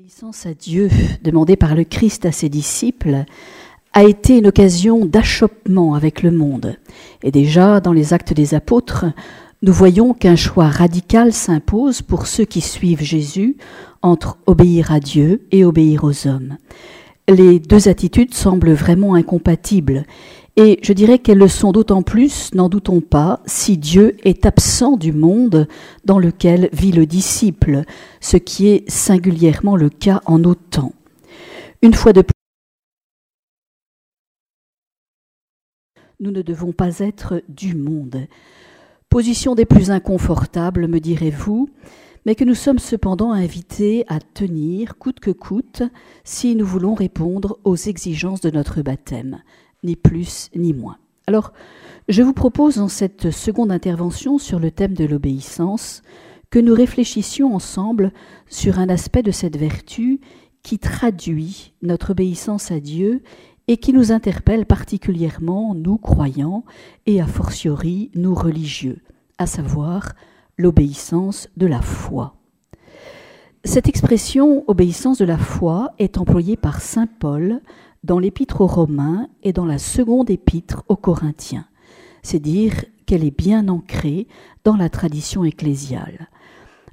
L'obéissance à Dieu demandée par le Christ à ses disciples a été une occasion d'achoppement avec le monde. Et déjà, dans les actes des apôtres, nous voyons qu'un choix radical s'impose pour ceux qui suivent Jésus entre obéir à Dieu et obéir aux hommes. Les deux attitudes semblent vraiment incompatibles et je dirais qu'elles le sont d'autant plus, n'en doutons pas, si Dieu est absent du monde dans lequel vit le disciple, ce qui est singulièrement le cas en autant. Une fois de plus, nous ne devons pas être du monde. Position des plus inconfortables, me direz-vous, mais que nous sommes cependant invités à tenir coûte que coûte si nous voulons répondre aux exigences de notre baptême ni plus ni moins. Alors, je vous propose en cette seconde intervention sur le thème de l'obéissance que nous réfléchissions ensemble sur un aspect de cette vertu qui traduit notre obéissance à Dieu et qui nous interpelle particulièrement, nous croyants, et a fortiori, nous religieux, à savoir l'obéissance de la foi. Cette expression obéissance de la foi est employée par Saint Paul dans l'épître aux Romains et dans la seconde épître aux Corinthiens. C'est dire qu'elle est bien ancrée dans la tradition ecclésiale.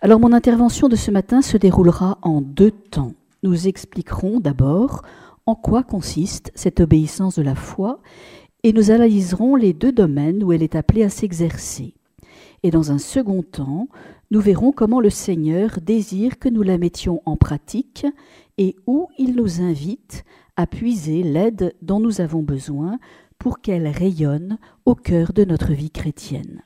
Alors mon intervention de ce matin se déroulera en deux temps. Nous expliquerons d'abord en quoi consiste cette obéissance de la foi et nous analyserons les deux domaines où elle est appelée à s'exercer. Et dans un second temps, nous verrons comment le Seigneur désire que nous la mettions en pratique et où il nous invite à puiser l'aide dont nous avons besoin pour qu'elle rayonne au cœur de notre vie chrétienne.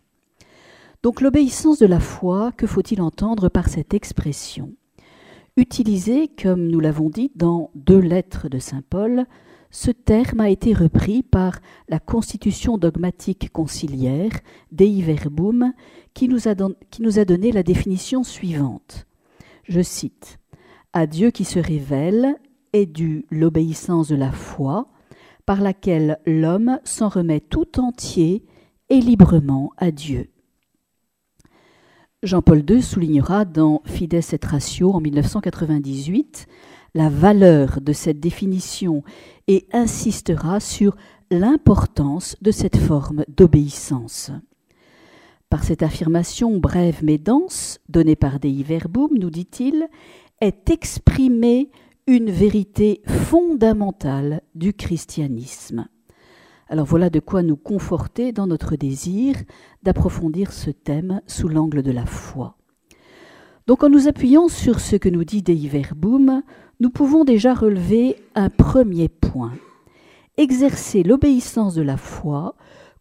Donc l'obéissance de la foi, que faut-il entendre par cette expression? Utilisée, comme nous l'avons dit, dans deux lettres de Saint Paul, ce terme a été repris par la Constitution dogmatique conciliaire, Dei Verbum, qui nous a, qui nous a donné la définition suivante. Je cite À Dieu qui se révèle est due l'obéissance de la foi, par laquelle l'homme s'en remet tout entier et librement à Dieu. Jean-Paul II soulignera dans Fides et Ratio en 1998 la valeur de cette définition et insistera sur l'importance de cette forme d'obéissance. Par cette affirmation brève mais dense, donnée par Dei Verbum, nous dit-il, est exprimée une vérité fondamentale du christianisme. Alors voilà de quoi nous conforter dans notre désir d'approfondir ce thème sous l'angle de la foi. Donc en nous appuyant sur ce que nous dit Dei Verbum, nous pouvons déjà relever un premier point. Exercer l'obéissance de la foi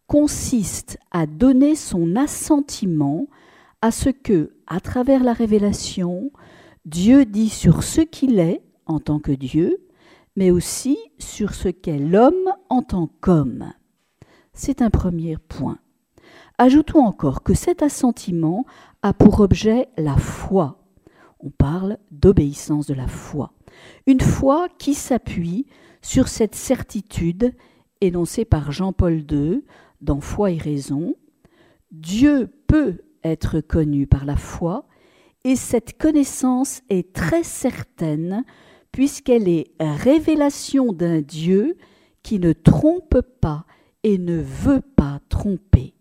consiste à donner son assentiment à ce que, à travers la révélation, Dieu dit sur ce qu'il est en tant que Dieu, mais aussi sur ce qu'est l'homme en tant qu'homme. C'est un premier point. Ajoutons encore que cet assentiment a pour objet la foi. On parle d'obéissance de la foi. Une foi qui s'appuie sur cette certitude énoncée par Jean-Paul II dans Foi et raison. Dieu peut être connu par la foi et cette connaissance est très certaine puisqu'elle est révélation d'un Dieu qui ne trompe pas et ne veut pas tromper.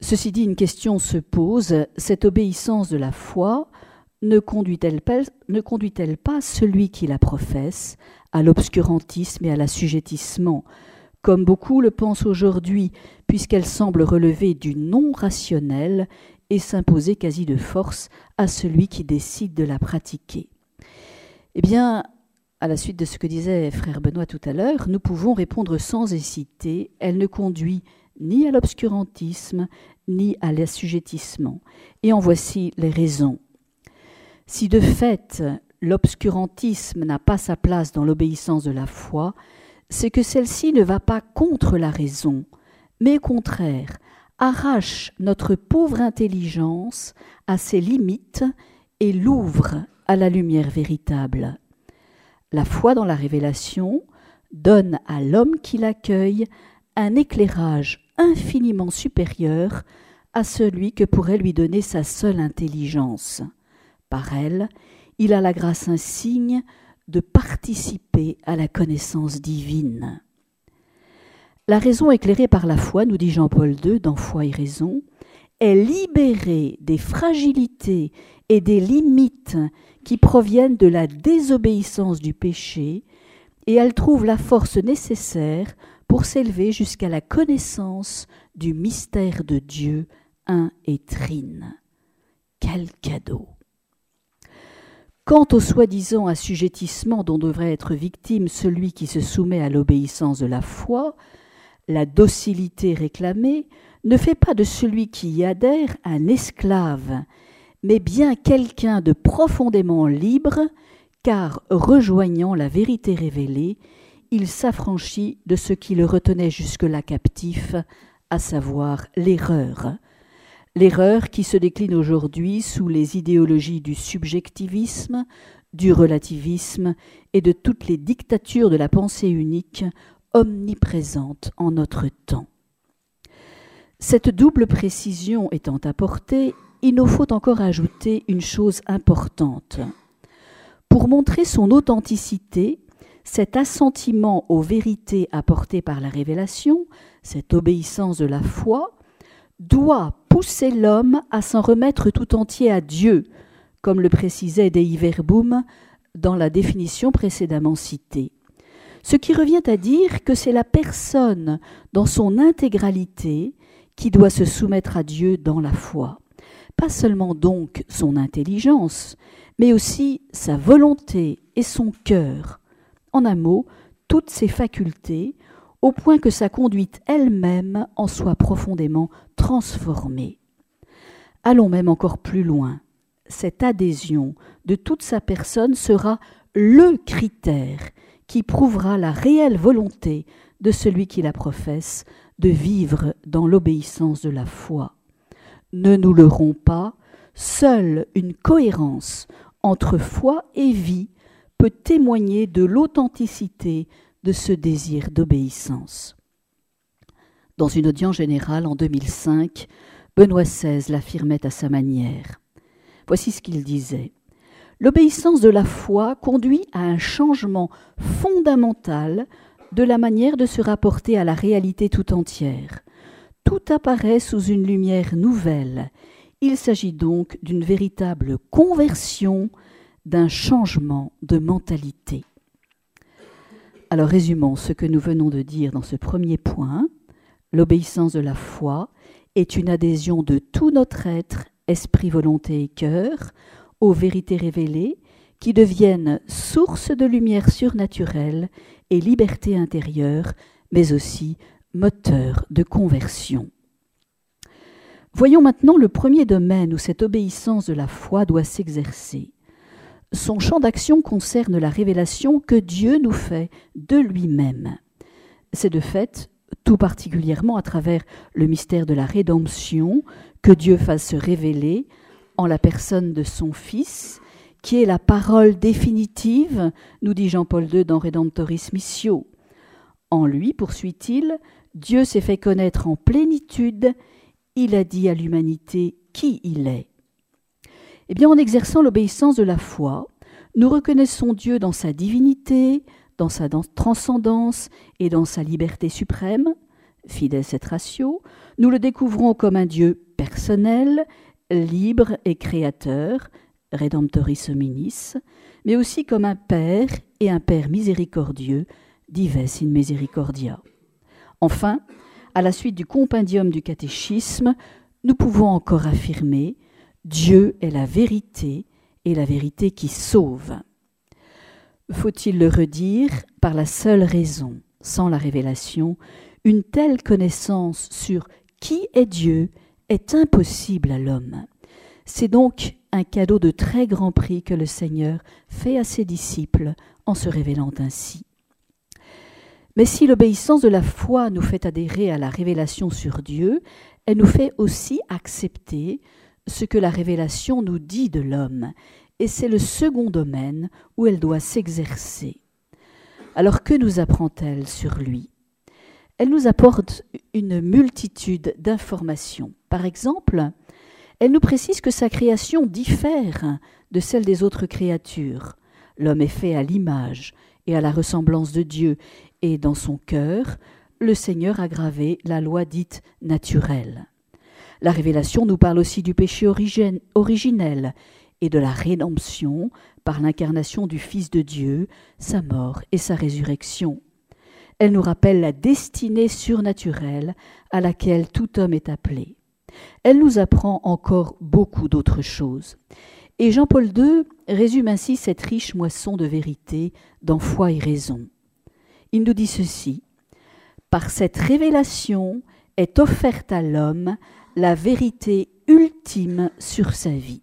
Ceci dit, une question se pose, cette obéissance de la foi ne conduit-elle pas, celui qui la professe à l'obscurantisme et à l'assujettissement, comme beaucoup le pensent aujourd'hui, puisqu'elle semble relever du non rationnel et s'imposer quasi de force à celui qui décide de la pratiquer eh bien, à la suite de ce que disait frère Benoît tout à l'heure, nous pouvons répondre sans hésiter, elle ne conduit ni à l'obscurantisme, ni à l'assujettissement. Et en voici les raisons. Si de fait l'obscurantisme n'a pas sa place dans l'obéissance de la foi, c'est que celle-ci ne va pas contre la raison, mais au contraire arrache notre pauvre intelligence à ses limites et l'ouvre à la lumière véritable. La foi dans la révélation donne à l'homme qui l'accueille un éclairage infiniment supérieur à celui que pourrait lui donner sa seule intelligence. Par elle, il a la grâce insigne de participer à la connaissance divine. La raison éclairée par la foi, nous dit Jean-Paul II dans Foi et raison, est libérée des fragilités et des limites qui proviennent de la désobéissance du péché, et elle trouve la force nécessaire pour s'élever jusqu'à la connaissance du mystère de Dieu un et trine. Quel cadeau Quant au soi-disant assujettissement dont devrait être victime celui qui se soumet à l'obéissance de la foi, la docilité réclamée ne fait pas de celui qui y adhère un esclave, mais bien quelqu'un de profondément libre, car rejoignant la vérité révélée, il s'affranchit de ce qui le retenait jusque-là captif, à savoir l'erreur. L'erreur qui se décline aujourd'hui sous les idéologies du subjectivisme, du relativisme et de toutes les dictatures de la pensée unique omniprésentes en notre temps. Cette double précision étant apportée, il nous faut encore ajouter une chose importante. Pour montrer son authenticité, cet assentiment aux vérités apportées par la révélation, cette obéissance de la foi, doit pousser l'homme à s'en remettre tout entier à Dieu, comme le précisait Dei Verbum dans la définition précédemment citée. Ce qui revient à dire que c'est la personne dans son intégralité qui doit se soumettre à Dieu dans la foi. Pas seulement donc son intelligence, mais aussi sa volonté et son cœur, en un mot, toutes ses facultés, au point que sa conduite elle-même en soit profondément transformée. Allons même encore plus loin. Cette adhésion de toute sa personne sera le critère qui prouvera la réelle volonté de celui qui la professe de vivre dans l'obéissance de la foi. Ne nous leurrons pas, seule une cohérence entre foi et vie peut témoigner de l'authenticité de ce désir d'obéissance. Dans une audience générale en 2005, Benoît XVI l'affirmait à sa manière. Voici ce qu'il disait. L'obéissance de la foi conduit à un changement fondamental de la manière de se rapporter à la réalité tout entière. Tout apparaît sous une lumière nouvelle. Il s'agit donc d'une véritable conversion d'un changement de mentalité. Alors résumons ce que nous venons de dire dans ce premier point. L'obéissance de la foi est une adhésion de tout notre être, esprit, volonté et cœur, aux vérités révélées qui deviennent source de lumière surnaturelle et liberté intérieure, mais aussi moteur de conversion. Voyons maintenant le premier domaine où cette obéissance de la foi doit s'exercer. Son champ d'action concerne la révélation que Dieu nous fait de lui-même. C'est de fait tout particulièrement à travers le mystère de la rédemption que Dieu fasse se révéler en la personne de son Fils, qui est la parole définitive, nous dit Jean-Paul II dans Redemptoris Missio. En lui, poursuit-il, Dieu s'est fait connaître en plénitude, il a dit à l'humanité qui il est. Eh bien, en exerçant l'obéissance de la foi, nous reconnaissons Dieu dans sa divinité, dans sa transcendance et dans sa liberté suprême, fides et ratio, nous le découvrons comme un Dieu personnel, libre et créateur, Redemptoris hominis, mais aussi comme un Père et un Père miséricordieux, dives in misericordia. Enfin, à la suite du compendium du catéchisme, nous pouvons encore affirmer Dieu est la vérité et la vérité qui sauve. Faut-il le redire par la seule raison, sans la révélation, une telle connaissance sur qui est Dieu est impossible à l'homme. C'est donc un cadeau de très grand prix que le Seigneur fait à ses disciples en se révélant ainsi. Mais si l'obéissance de la foi nous fait adhérer à la révélation sur Dieu, elle nous fait aussi accepter ce que la révélation nous dit de l'homme, et c'est le second domaine où elle doit s'exercer. Alors que nous apprend-elle sur lui? Elle nous apporte une multitude d'informations. Par exemple, Elle nous précise que sa création diffère de celle des autres créatures. L'homme est fait à l'image et à la ressemblance de Dieu, et dans son cœur, le Seigneur a gravé la loi dite naturelle. La révélation nous parle aussi du péché originel et de la rédemption par l'incarnation du Fils de Dieu, sa mort et sa résurrection. Elle nous rappelle la destinée surnaturelle à laquelle tout homme est appelé. Elle nous apprend encore beaucoup d'autres choses. Et Jean-Paul II résume ainsi cette riche moisson de vérité dans foi et raison. Il nous dit ceci Par cette révélation est offerte à l'homme la vérité ultime sur sa vie.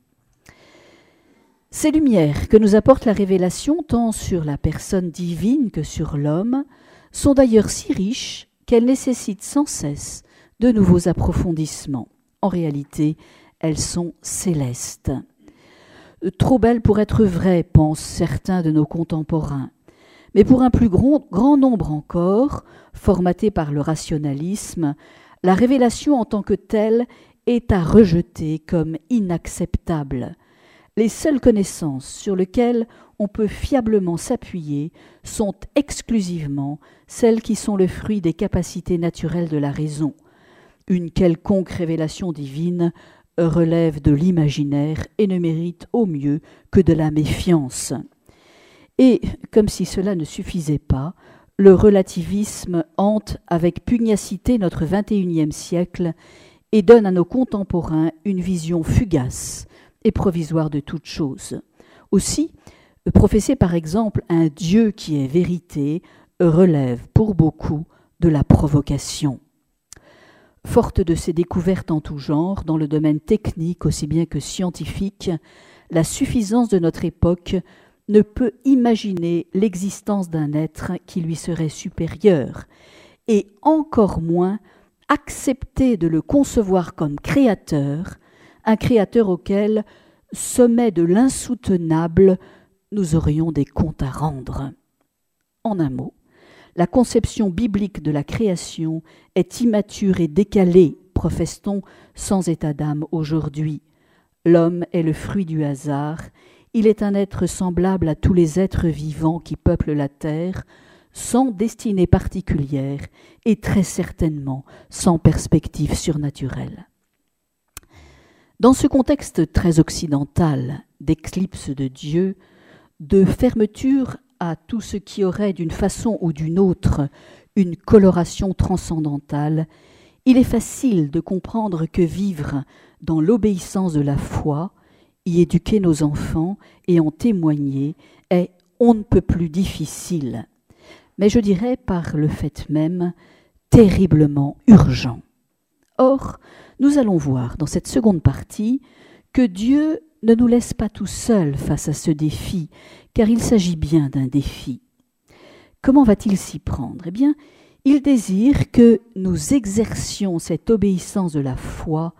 Ces lumières que nous apporte la révélation tant sur la personne divine que sur l'homme sont d'ailleurs si riches qu'elles nécessitent sans cesse de nouveaux approfondissements. En réalité, elles sont célestes. Trop belles pour être vraies, pensent certains de nos contemporains. Mais pour un plus grand, nombre encore, formaté par le rationalisme, la révélation en tant que telle est à rejeter comme inacceptable. Les seules connaissances sur lesquelles on peut fiablement s'appuyer sont exclusivement celles qui sont le fruit des capacités naturelles de la raison. Une quelconque révélation divine relève de l'imaginaire et ne mérite au mieux que de la méfiance. Et, comme si cela ne suffisait pas, le relativisme hante avec pugnacité notre XXIe siècle et donne à nos contemporains une vision fugace et provisoire de toute chose. Aussi, professer par exemple un Dieu qui est vérité relève pour beaucoup de la provocation. Forte de ces découvertes en tout genre, dans le domaine technique aussi bien que scientifique, la suffisance de notre époque ne peut imaginer l'existence d'un être qui lui serait supérieur, et encore moins accepter de le concevoir comme créateur, un créateur auquel, sommet de l'insoutenable, nous aurions des comptes à rendre. En un mot, la conception biblique de la création est immature et décalée, professe-t-on, sans état d'âme aujourd'hui. L'homme est le fruit du hasard, il est un être semblable à tous les êtres vivants qui peuplent la terre, sans destinée particulière et très certainement sans perspective surnaturelle. Dans ce contexte très occidental d'éclipse de Dieu, de fermeture à tout ce qui aurait d'une façon ou d'une autre une coloration transcendantale, il est facile de comprendre que vivre dans l'obéissance de la foi, y éduquer nos enfants et en témoigner est on ne peut plus difficile, mais je dirais par le fait même terriblement urgent. Or, nous allons voir dans cette seconde partie que Dieu ne nous laisse pas tout seuls face à ce défi, car il s'agit bien d'un défi. Comment va-t-il s'y prendre? Eh bien, il désire que nous exercions cette obéissance de la foi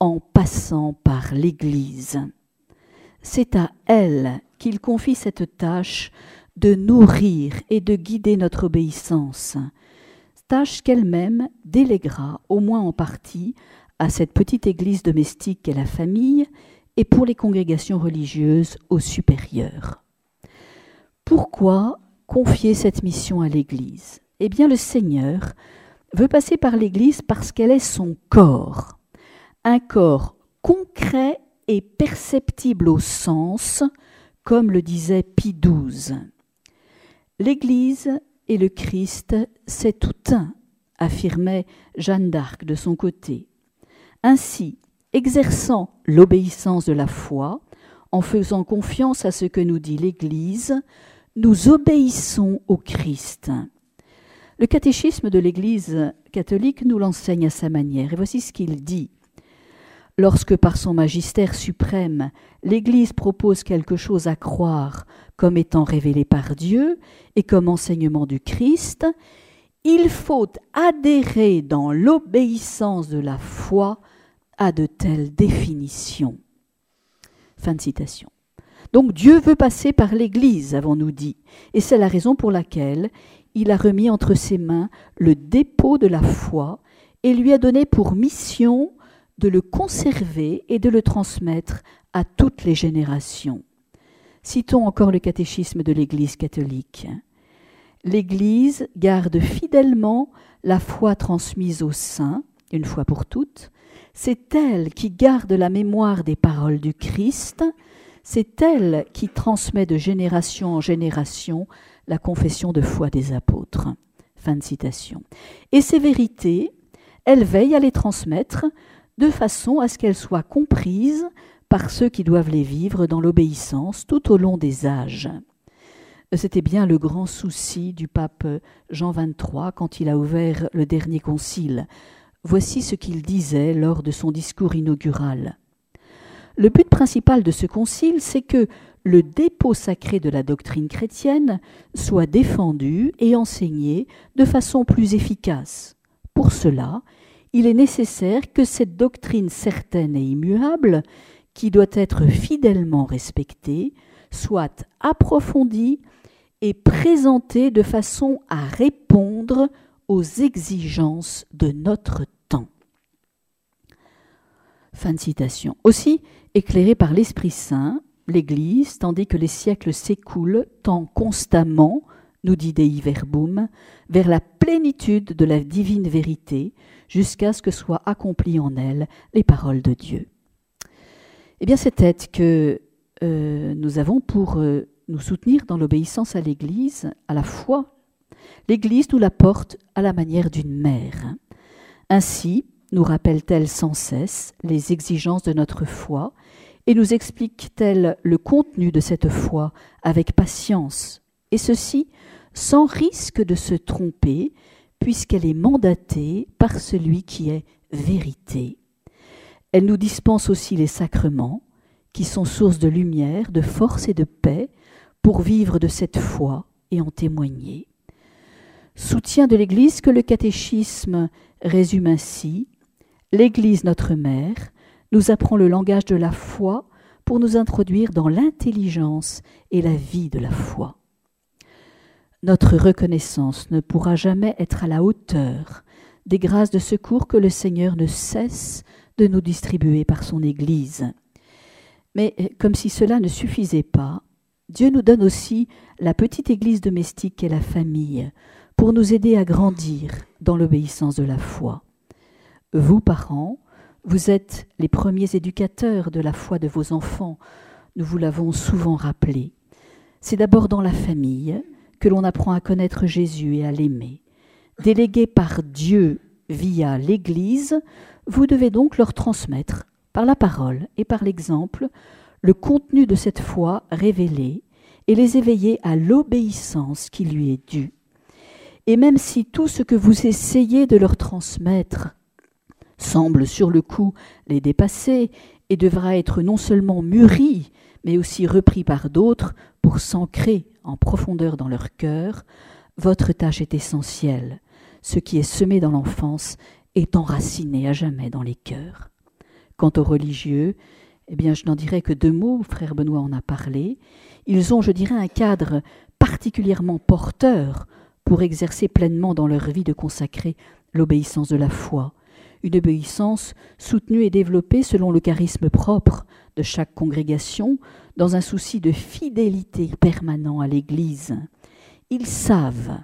en passant par l'Église. C'est à elle qu'il confie cette tâche de nourrir et de guider notre obéissance, tâche qu'elle-même déléguera, au moins en partie, à cette petite Église domestique qu'est la famille et pour les congrégations religieuses au supérieur. Pourquoi confier cette mission à l'Église? Eh bien le Seigneur veut passer par l'Église parce qu'elle est son corps un corps concret et perceptible au sens, comme le disait Pie XII. L'Église et le Christ, c'est tout un, affirmait Jeanne d'Arc de son côté. Ainsi, exerçant l'obéissance de la foi, en faisant confiance à ce que nous dit l'Église, nous obéissons au Christ. Le catéchisme de l'Église catholique nous l'enseigne à sa manière, et voici ce qu'il dit lorsque par son magistère suprême l'Église propose quelque chose à croire comme étant révélé par Dieu et comme enseignement du Christ, il faut adhérer dans l'obéissance de la foi à de telles définitions. Fin de citation. Donc Dieu veut passer par l'Église, avons-nous dit, et c'est la raison pour laquelle il a remis entre ses mains le dépôt de la foi et lui a donné pour mission de le conserver et de le transmettre à toutes les générations. Citons encore le catéchisme de l'Église catholique. L'Église garde fidèlement la foi transmise aux saints, une fois pour toutes. C'est elle qui garde la mémoire des paroles du Christ. C'est elle qui transmet de génération en génération la confession de foi des apôtres. Fin de citation. Et ces vérités, elle veille à les transmettre de façon à ce qu'elles soient comprises par ceux qui doivent les vivre dans l'obéissance tout au long des âges. C'était bien le grand souci du pape Jean XXIII quand il a ouvert le dernier concile. Voici ce qu'il disait lors de son discours inaugural. Le but principal de ce concile, c'est que le dépôt sacré de la doctrine chrétienne soit défendu et enseigné de façon plus efficace. Pour cela, il est nécessaire que cette doctrine certaine et immuable, qui doit être fidèlement respectée, soit approfondie et présentée de façon à répondre aux exigences de notre temps. Fin de citation. Aussi, éclairé par l'Esprit Saint, l'Église, tandis que les siècles s'écoulent, tend constamment, nous dit Dei Verbum, vers la plénitude de la divine vérité, jusqu'à ce que soient accomplies en elle les paroles de Dieu. Eh bien, cette aide que euh, nous avons pour euh, nous soutenir dans l'obéissance à l'Église, à la foi, l'Église nous la porte à la manière d'une mère. Ainsi, nous rappelle-t-elle sans cesse les exigences de notre foi et nous explique-t-elle le contenu de cette foi avec patience, et ceci sans risque de se tromper, puisqu'elle est mandatée par celui qui est vérité. Elle nous dispense aussi les sacrements, qui sont source de lumière, de force et de paix, pour vivre de cette foi et en témoigner. Soutien de l'Église que le catéchisme résume ainsi L'Église, notre mère, nous apprend le langage de la foi pour nous introduire dans l'intelligence et la vie de la foi. Notre reconnaissance ne pourra jamais être à la hauteur des grâces de secours que le Seigneur ne cesse de nous distribuer par son Église. Mais comme si cela ne suffisait pas, Dieu nous donne aussi la petite Église domestique et la famille pour nous aider à grandir dans l'obéissance de la foi. Vous, parents, vous êtes les premiers éducateurs de la foi de vos enfants, nous vous l'avons souvent rappelé. C'est d'abord dans la famille que l'on apprend à connaître Jésus et à l'aimer. Délégué par Dieu via l'Église, vous devez donc leur transmettre, par la parole et par l'exemple, le contenu de cette foi révélée et les éveiller à l'obéissance qui lui est due. Et même si tout ce que vous essayez de leur transmettre semble sur le coup les dépasser et devra être non seulement mûri, mais aussi repris par d'autres pour s'ancrer en profondeur dans leur cœur, votre tâche est essentielle. Ce qui est semé dans l'enfance est enraciné à jamais dans les cœurs. Quant aux religieux, eh bien, je n'en dirais que deux mots, frère Benoît en a parlé. Ils ont, je dirais, un cadre particulièrement porteur pour exercer pleinement dans leur vie de consacrer l'obéissance de la foi une obéissance soutenue et développée selon le charisme propre de chaque congrégation, dans un souci de fidélité permanent à l'Église. Ils savent,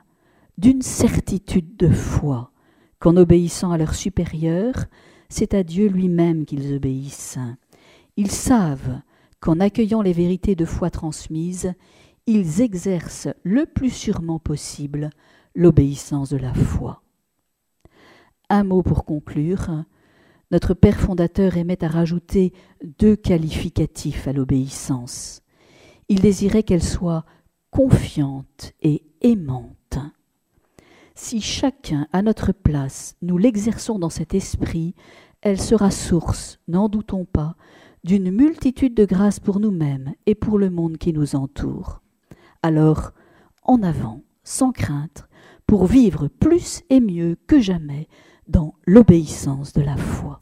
d'une certitude de foi, qu'en obéissant à leur supérieur, c'est à Dieu lui-même qu'ils obéissent. Ils savent qu'en accueillant les vérités de foi transmises, ils exercent le plus sûrement possible l'obéissance de la foi. Un mot pour conclure. Notre Père fondateur aimait à rajouter deux qualificatifs à l'obéissance. Il désirait qu'elle soit confiante et aimante. Si chacun, à notre place, nous l'exerçons dans cet esprit, elle sera source, n'en doutons pas, d'une multitude de grâces pour nous-mêmes et pour le monde qui nous entoure. Alors, en avant, sans crainte, pour vivre plus et mieux que jamais dans l'obéissance de la foi.